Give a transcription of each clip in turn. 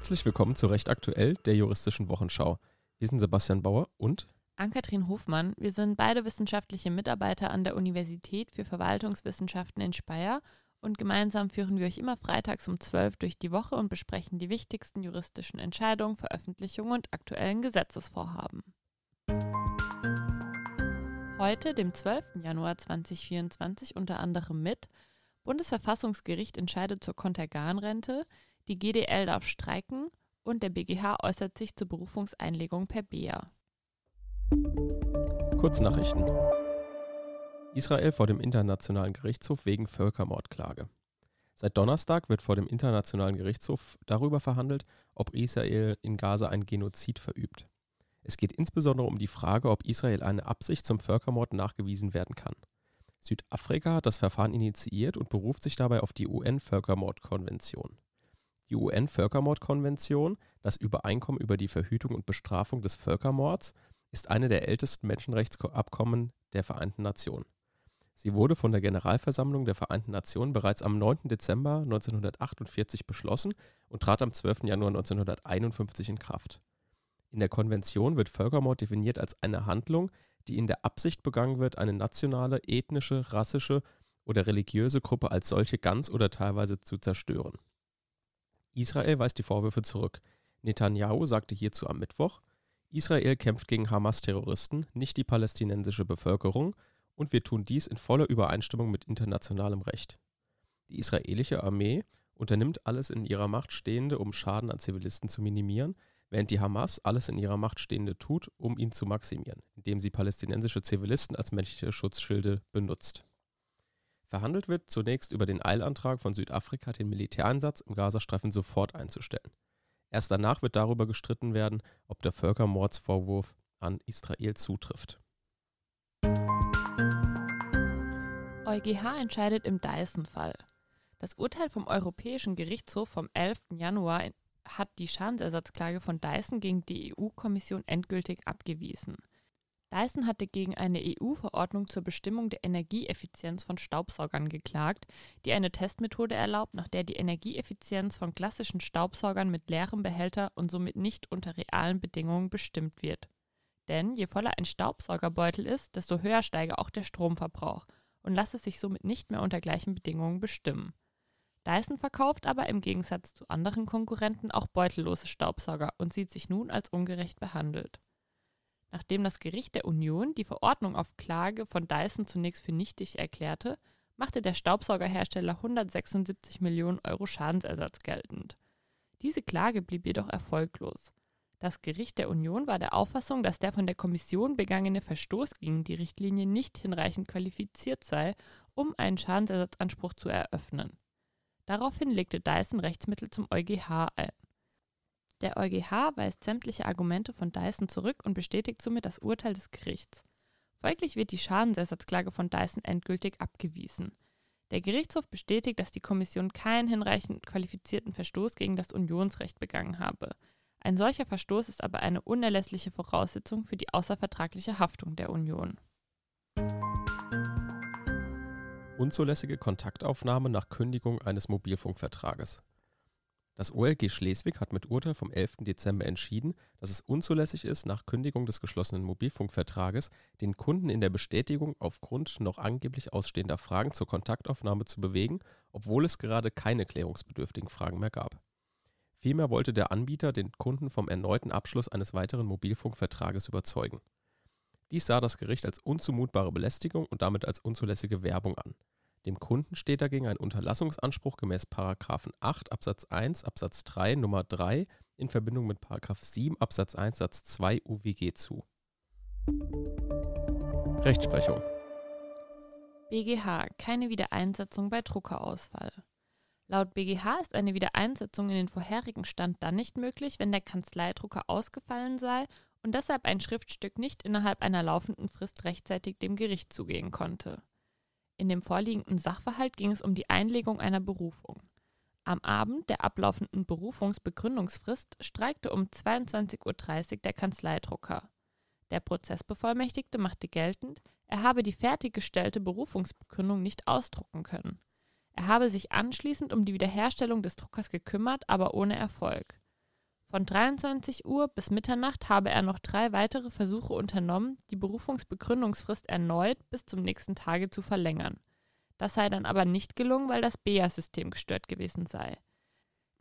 Herzlich willkommen zu Recht Aktuell, der juristischen Wochenschau. Wir sind Sebastian Bauer und Ann-Kathrin Hofmann. Wir sind beide wissenschaftliche Mitarbeiter an der Universität für Verwaltungswissenschaften in Speyer und gemeinsam führen wir euch immer freitags um 12 durch die Woche und besprechen die wichtigsten juristischen Entscheidungen, Veröffentlichungen und aktuellen Gesetzesvorhaben. Heute, dem 12. Januar 2024, unter anderem mit Bundesverfassungsgericht entscheidet zur Konterganrente, die GDL darf streiken und der BGH äußert sich zur Berufungseinlegung per BEA. Kurznachrichten. Israel vor dem Internationalen Gerichtshof wegen Völkermordklage. Seit Donnerstag wird vor dem Internationalen Gerichtshof darüber verhandelt, ob Israel in Gaza ein Genozid verübt. Es geht insbesondere um die Frage, ob Israel eine Absicht zum Völkermord nachgewiesen werden kann. Südafrika hat das Verfahren initiiert und beruft sich dabei auf die UN-Völkermordkonvention. Die UN-Völkermordkonvention, das Übereinkommen über die Verhütung und Bestrafung des Völkermords, ist eine der ältesten Menschenrechtsabkommen der Vereinten Nationen. Sie wurde von der Generalversammlung der Vereinten Nationen bereits am 9. Dezember 1948 beschlossen und trat am 12. Januar 1951 in Kraft. In der Konvention wird Völkermord definiert als eine Handlung, die in der Absicht begangen wird, eine nationale, ethnische, rassische oder religiöse Gruppe als solche ganz oder teilweise zu zerstören. Israel weist die Vorwürfe zurück. Netanyahu sagte hierzu am Mittwoch, Israel kämpft gegen Hamas-Terroristen, nicht die palästinensische Bevölkerung, und wir tun dies in voller Übereinstimmung mit internationalem Recht. Die israelische Armee unternimmt alles in ihrer Macht Stehende, um Schaden an Zivilisten zu minimieren, während die Hamas alles in ihrer Macht Stehende tut, um ihn zu maximieren, indem sie palästinensische Zivilisten als menschliche Schutzschilde benutzt. Verhandelt wird zunächst über den Eilantrag von Südafrika, den Militäreinsatz im Gazastreifen sofort einzustellen. Erst danach wird darüber gestritten werden, ob der Völkermordsvorwurf an Israel zutrifft. EuGH entscheidet im Dyson-Fall. Das Urteil vom Europäischen Gerichtshof vom 11. Januar hat die Schadensersatzklage von Dyson gegen die EU-Kommission endgültig abgewiesen. Dyson hatte gegen eine EU-Verordnung zur Bestimmung der Energieeffizienz von Staubsaugern geklagt, die eine Testmethode erlaubt, nach der die Energieeffizienz von klassischen Staubsaugern mit leerem Behälter und somit nicht unter realen Bedingungen bestimmt wird. Denn je voller ein Staubsaugerbeutel ist, desto höher steige auch der Stromverbrauch und lasse sich somit nicht mehr unter gleichen Bedingungen bestimmen. Dyson verkauft aber im Gegensatz zu anderen Konkurrenten auch beutellose Staubsauger und sieht sich nun als ungerecht behandelt. Nachdem das Gericht der Union die Verordnung auf Klage von Dyson zunächst für nichtig erklärte, machte der Staubsaugerhersteller 176 Millionen Euro Schadensersatz geltend. Diese Klage blieb jedoch erfolglos. Das Gericht der Union war der Auffassung, dass der von der Kommission begangene Verstoß gegen die Richtlinie nicht hinreichend qualifiziert sei, um einen Schadensersatzanspruch zu eröffnen. Daraufhin legte Dyson Rechtsmittel zum EuGH ein. Der EuGH weist sämtliche Argumente von Dyson zurück und bestätigt somit das Urteil des Gerichts. Folglich wird die Schadensersatzklage von Dyson endgültig abgewiesen. Der Gerichtshof bestätigt, dass die Kommission keinen hinreichend qualifizierten Verstoß gegen das Unionsrecht begangen habe. Ein solcher Verstoß ist aber eine unerlässliche Voraussetzung für die außervertragliche Haftung der Union. Unzulässige Kontaktaufnahme nach Kündigung eines Mobilfunkvertrages. Das OLG Schleswig hat mit Urteil vom 11. Dezember entschieden, dass es unzulässig ist, nach Kündigung des geschlossenen Mobilfunkvertrages den Kunden in der Bestätigung aufgrund noch angeblich ausstehender Fragen zur Kontaktaufnahme zu bewegen, obwohl es gerade keine klärungsbedürftigen Fragen mehr gab. Vielmehr wollte der Anbieter den Kunden vom erneuten Abschluss eines weiteren Mobilfunkvertrages überzeugen. Dies sah das Gericht als unzumutbare Belästigung und damit als unzulässige Werbung an. Dem Kunden steht dagegen ein Unterlassungsanspruch gemäß 8 Absatz 1 Absatz 3 Nummer 3 in Verbindung mit 7 Absatz 1 Satz 2 UWG zu. Rechtsprechung BGH keine Wiedereinsetzung bei Druckerausfall. Laut BGH ist eine Wiedereinsetzung in den vorherigen Stand dann nicht möglich, wenn der Kanzleidrucker ausgefallen sei und deshalb ein Schriftstück nicht innerhalb einer laufenden Frist rechtzeitig dem Gericht zugehen konnte. In dem vorliegenden Sachverhalt ging es um die Einlegung einer Berufung. Am Abend der ablaufenden Berufungsbegründungsfrist streikte um 22.30 Uhr der Kanzleidrucker. Der Prozessbevollmächtigte machte geltend, er habe die fertiggestellte Berufungsbegründung nicht ausdrucken können. Er habe sich anschließend um die Wiederherstellung des Druckers gekümmert, aber ohne Erfolg. Von 23 Uhr bis Mitternacht habe er noch drei weitere Versuche unternommen, die Berufungsbegründungsfrist erneut bis zum nächsten Tage zu verlängern. Das sei dann aber nicht gelungen, weil das BEA-System gestört gewesen sei.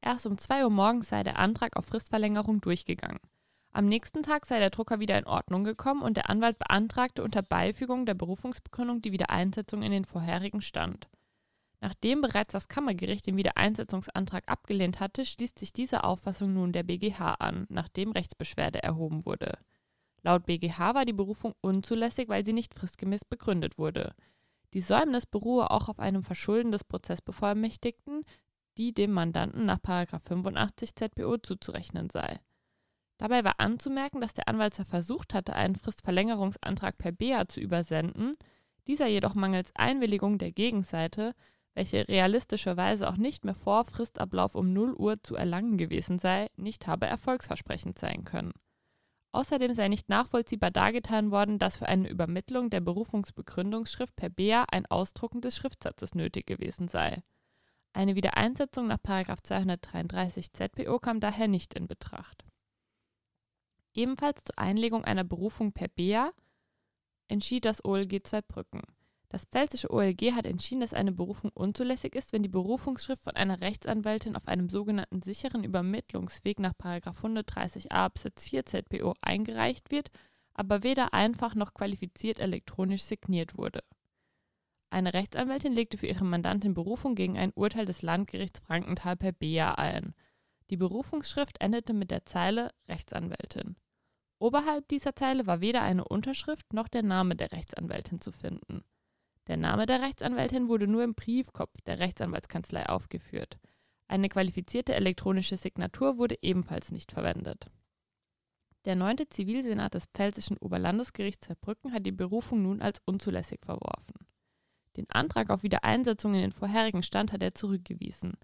Erst um 2 Uhr morgens sei der Antrag auf Fristverlängerung durchgegangen. Am nächsten Tag sei der Drucker wieder in Ordnung gekommen und der Anwalt beantragte unter Beifügung der Berufungsbegründung die Wiedereinsetzung in den vorherigen Stand. Nachdem bereits das Kammergericht den Wiedereinsetzungsantrag abgelehnt hatte, schließt sich dieser Auffassung nun der BGH an, nachdem Rechtsbeschwerde erhoben wurde. Laut BGH war die Berufung unzulässig, weil sie nicht fristgemäß begründet wurde. Die Säumnis beruhe auch auf einem Verschulden des Prozessbevollmächtigten, die dem Mandanten nach 85 ZPO zuzurechnen sei. Dabei war anzumerken, dass der Anwalt zwar versucht hatte, einen Fristverlängerungsantrag per BEA zu übersenden, dieser jedoch mangels Einwilligung der Gegenseite, welche realistischerweise auch nicht mehr vor Fristablauf um 0 Uhr zu erlangen gewesen sei, nicht habe erfolgsversprechend sein können. Außerdem sei nicht nachvollziehbar dargetan worden, dass für eine Übermittlung der Berufungsbegründungsschrift per BEA ein Ausdrucken des Schriftsatzes nötig gewesen sei. Eine Wiedereinsetzung nach 233 ZPO kam daher nicht in Betracht. Ebenfalls zur Einlegung einer Berufung per BEA entschied das OLG Zweibrücken. Das pfälzische OLG hat entschieden, dass eine Berufung unzulässig ist, wenn die Berufungsschrift von einer Rechtsanwältin auf einem sogenannten sicheren Übermittlungsweg nach 130a Absatz 4 ZPO eingereicht wird, aber weder einfach noch qualifiziert elektronisch signiert wurde. Eine Rechtsanwältin legte für ihre Mandantin Berufung gegen ein Urteil des Landgerichts Frankenthal per BEA ein. Die Berufungsschrift endete mit der Zeile Rechtsanwältin. Oberhalb dieser Zeile war weder eine Unterschrift noch der Name der Rechtsanwältin zu finden. Der Name der Rechtsanwältin wurde nur im Briefkopf der Rechtsanwaltskanzlei aufgeführt. Eine qualifizierte elektronische Signatur wurde ebenfalls nicht verwendet. Der 9. Zivilsenat des Pfälzischen Oberlandesgerichts Saarbrücken hat die Berufung nun als unzulässig verworfen. Den Antrag auf Wiedereinsetzung in den vorherigen Stand hat er zurückgewiesen.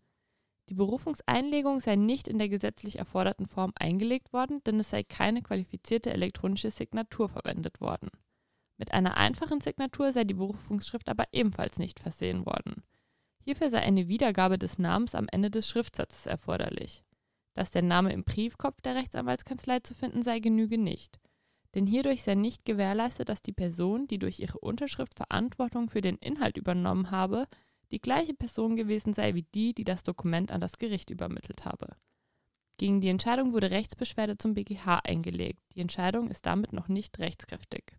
Die Berufungseinlegung sei nicht in der gesetzlich erforderten Form eingelegt worden, denn es sei keine qualifizierte elektronische Signatur verwendet worden. Mit einer einfachen Signatur sei die Berufungsschrift aber ebenfalls nicht versehen worden. Hierfür sei eine Wiedergabe des Namens am Ende des Schriftsatzes erforderlich. Dass der Name im Briefkopf der Rechtsanwaltskanzlei zu finden sei, genüge nicht. Denn hierdurch sei nicht gewährleistet, dass die Person, die durch ihre Unterschrift Verantwortung für den Inhalt übernommen habe, die gleiche Person gewesen sei wie die, die das Dokument an das Gericht übermittelt habe. Gegen die Entscheidung wurde Rechtsbeschwerde zum BGH eingelegt. Die Entscheidung ist damit noch nicht rechtskräftig.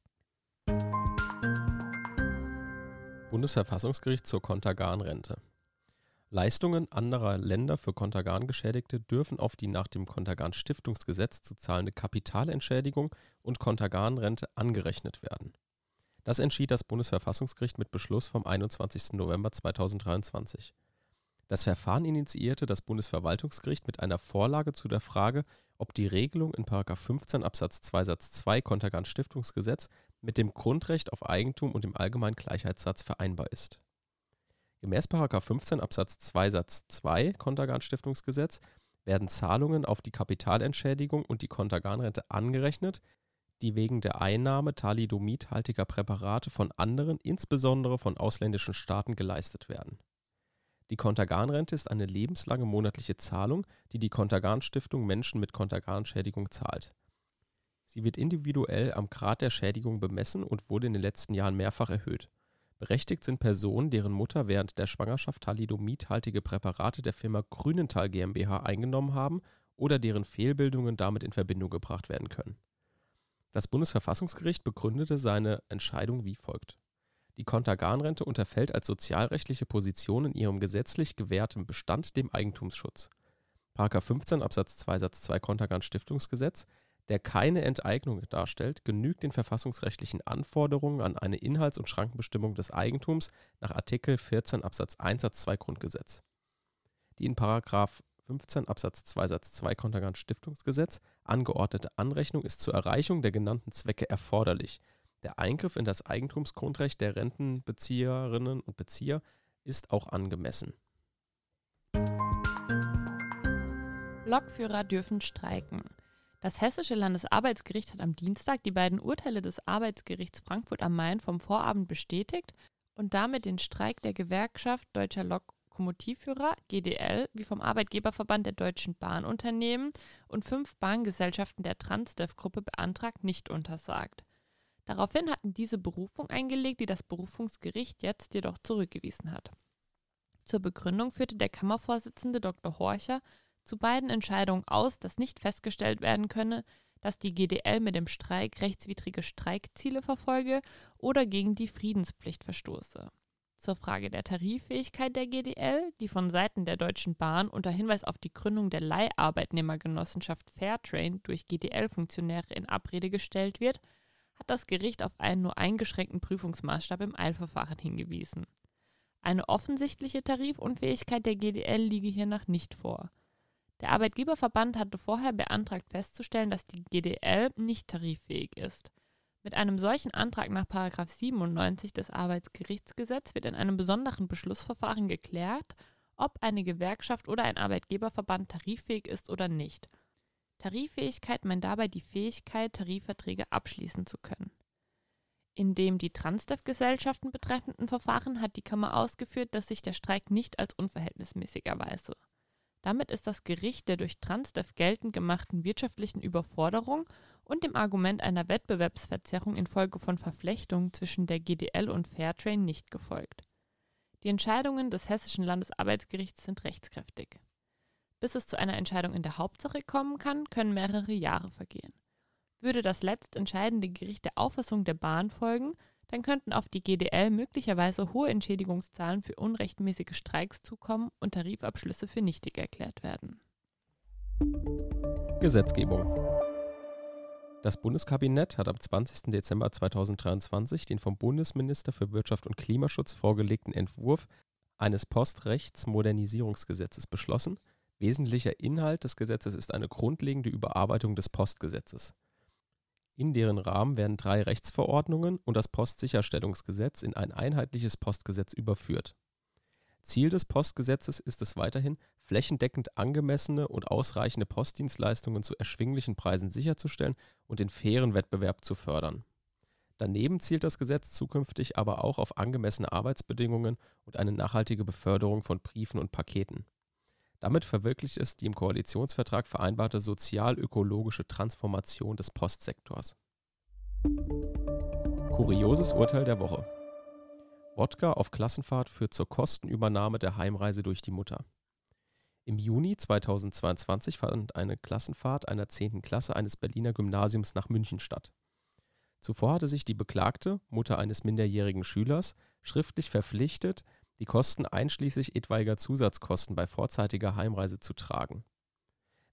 Bundesverfassungsgericht zur Kontergan-Rente. Leistungen anderer Länder für Kontergan-Geschädigte dürfen auf die nach dem Kontergan-Stiftungsgesetz zu zahlende Kapitalentschädigung und Kontergan-Rente angerechnet werden. Das entschied das Bundesverfassungsgericht mit Beschluss vom 21. November 2023. Das Verfahren initiierte das Bundesverwaltungsgericht mit einer Vorlage zu der Frage, ob die Regelung in § 15 Absatz 2 Satz 2 Kontergan-Stiftungsgesetz mit dem Grundrecht auf Eigentum und dem allgemeinen Gleichheitssatz vereinbar ist. Gemäß § 15 Absatz 2 Satz 2 Kontergan-Stiftungsgesetz werden Zahlungen auf die Kapitalentschädigung und die Kontergan-Rente angerechnet, die wegen der Einnahme thalidomidhaltiger Präparate von anderen, insbesondere von ausländischen Staaten, geleistet werden. Die Kontergan-Rente ist eine lebenslange monatliche Zahlung, die die Kontergan-Stiftung Menschen mit Kontergan-Schädigung zahlt. Sie wird individuell am Grad der Schädigung bemessen und wurde in den letzten Jahren mehrfach erhöht. Berechtigt sind Personen, deren Mutter während der Schwangerschaft thalidomidhaltige Präparate der Firma Grünenthal GmbH eingenommen haben oder deren Fehlbildungen damit in Verbindung gebracht werden können. Das Bundesverfassungsgericht begründete seine Entscheidung wie folgt. Die Kontergan-Rente unterfällt als sozialrechtliche Position in ihrem gesetzlich gewährten Bestand dem Eigentumsschutz. § 15 Absatz 2 Satz 2 Kontergan-Stiftungsgesetz der keine Enteignung darstellt, genügt den verfassungsrechtlichen Anforderungen an eine Inhalts- und Schrankenbestimmung des Eigentums nach Artikel 14 Absatz 1 Satz 2 Grundgesetz. Die in § 15 Absatz 2 Satz 2 Kontergan Stiftungsgesetz angeordnete Anrechnung ist zur Erreichung der genannten Zwecke erforderlich. Der Eingriff in das Eigentumsgrundrecht der Rentenbezieherinnen und Bezieher ist auch angemessen. Lokführer dürfen streiken. Das Hessische Landesarbeitsgericht hat am Dienstag die beiden Urteile des Arbeitsgerichts Frankfurt am Main vom Vorabend bestätigt und damit den Streik der Gewerkschaft Deutscher Lok Lokomotivführer GDL wie vom Arbeitgeberverband der deutschen Bahnunternehmen und fünf Bahngesellschaften der Transdev-Gruppe beantragt, nicht untersagt. Daraufhin hatten diese Berufung eingelegt, die das Berufungsgericht jetzt jedoch zurückgewiesen hat. Zur Begründung führte der Kammervorsitzende Dr. Horcher zu beiden Entscheidungen aus, dass nicht festgestellt werden könne, dass die GDL mit dem Streik rechtswidrige Streikziele verfolge oder gegen die Friedenspflicht verstoße. Zur Frage der Tariffähigkeit der GDL, die von Seiten der Deutschen Bahn unter Hinweis auf die Gründung der Leiharbeitnehmergenossenschaft Fairtrain durch GDL-Funktionäre in Abrede gestellt wird, hat das Gericht auf einen nur eingeschränkten Prüfungsmaßstab im Eilverfahren hingewiesen. Eine offensichtliche Tarifunfähigkeit der GDL liege hiernach nicht vor. Der Arbeitgeberverband hatte vorher beantragt festzustellen, dass die GDL nicht tariffähig ist. Mit einem solchen Antrag nach 97 des Arbeitsgerichtsgesetzes wird in einem besonderen Beschlussverfahren geklärt, ob eine Gewerkschaft oder ein Arbeitgeberverband tariffähig ist oder nicht. Tariffähigkeit meint dabei die Fähigkeit, Tarifverträge abschließen zu können. In dem die Transdev-Gesellschaften betreffenden Verfahren hat die Kammer ausgeführt, dass sich der Streik nicht als unverhältnismäßig erweise. Damit ist das Gericht der durch Transdev geltend gemachten wirtschaftlichen Überforderung und dem Argument einer Wettbewerbsverzerrung infolge von Verflechtungen zwischen der GDL und Fairtrain nicht gefolgt. Die Entscheidungen des Hessischen Landesarbeitsgerichts sind rechtskräftig. Bis es zu einer Entscheidung in der Hauptsache kommen kann, können mehrere Jahre vergehen. Würde das letztentscheidende Gericht der Auffassung der Bahn folgen, dann könnten auf die GDL möglicherweise hohe Entschädigungszahlen für unrechtmäßige Streiks zukommen und Tarifabschlüsse für nichtig erklärt werden. Gesetzgebung. Das Bundeskabinett hat am 20. Dezember 2023 den vom Bundesminister für Wirtschaft und Klimaschutz vorgelegten Entwurf eines Postrechtsmodernisierungsgesetzes beschlossen. Wesentlicher Inhalt des Gesetzes ist eine grundlegende Überarbeitung des Postgesetzes. In deren Rahmen werden drei Rechtsverordnungen und das Postsicherstellungsgesetz in ein einheitliches Postgesetz überführt. Ziel des Postgesetzes ist es weiterhin, flächendeckend angemessene und ausreichende Postdienstleistungen zu erschwinglichen Preisen sicherzustellen und den fairen Wettbewerb zu fördern. Daneben zielt das Gesetz zukünftig aber auch auf angemessene Arbeitsbedingungen und eine nachhaltige Beförderung von Briefen und Paketen. Damit verwirklicht es die im Koalitionsvertrag vereinbarte sozial-ökologische Transformation des Postsektors. Kurioses Urteil der Woche. Wodka auf Klassenfahrt führt zur Kostenübernahme der Heimreise durch die Mutter. Im Juni 2022 fand eine Klassenfahrt einer 10. Klasse eines Berliner Gymnasiums nach München statt. Zuvor hatte sich die Beklagte, Mutter eines minderjährigen Schülers, schriftlich verpflichtet, die Kosten einschließlich etwaiger Zusatzkosten bei vorzeitiger Heimreise zu tragen.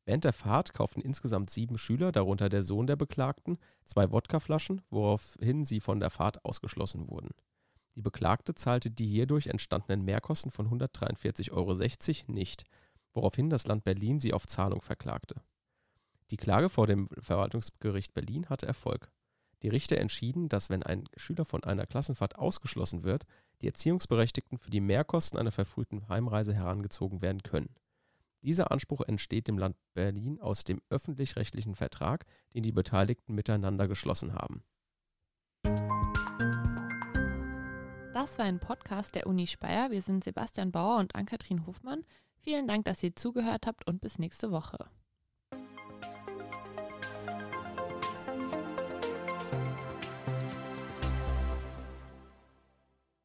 Während der Fahrt kauften insgesamt sieben Schüler, darunter der Sohn der Beklagten, zwei Wodkaflaschen, woraufhin sie von der Fahrt ausgeschlossen wurden. Die Beklagte zahlte die hierdurch entstandenen Mehrkosten von 143,60 Euro nicht, woraufhin das Land Berlin sie auf Zahlung verklagte. Die Klage vor dem Verwaltungsgericht Berlin hatte Erfolg. Die Richter entschieden, dass wenn ein Schüler von einer Klassenfahrt ausgeschlossen wird, die Erziehungsberechtigten für die Mehrkosten einer verfrühten Heimreise herangezogen werden können. Dieser Anspruch entsteht dem Land Berlin aus dem öffentlich-rechtlichen Vertrag, den die Beteiligten miteinander geschlossen haben. Das war ein Podcast der Uni Speyer. Wir sind Sebastian Bauer und Ann-Kathrin Hofmann. Vielen Dank, dass ihr zugehört habt und bis nächste Woche.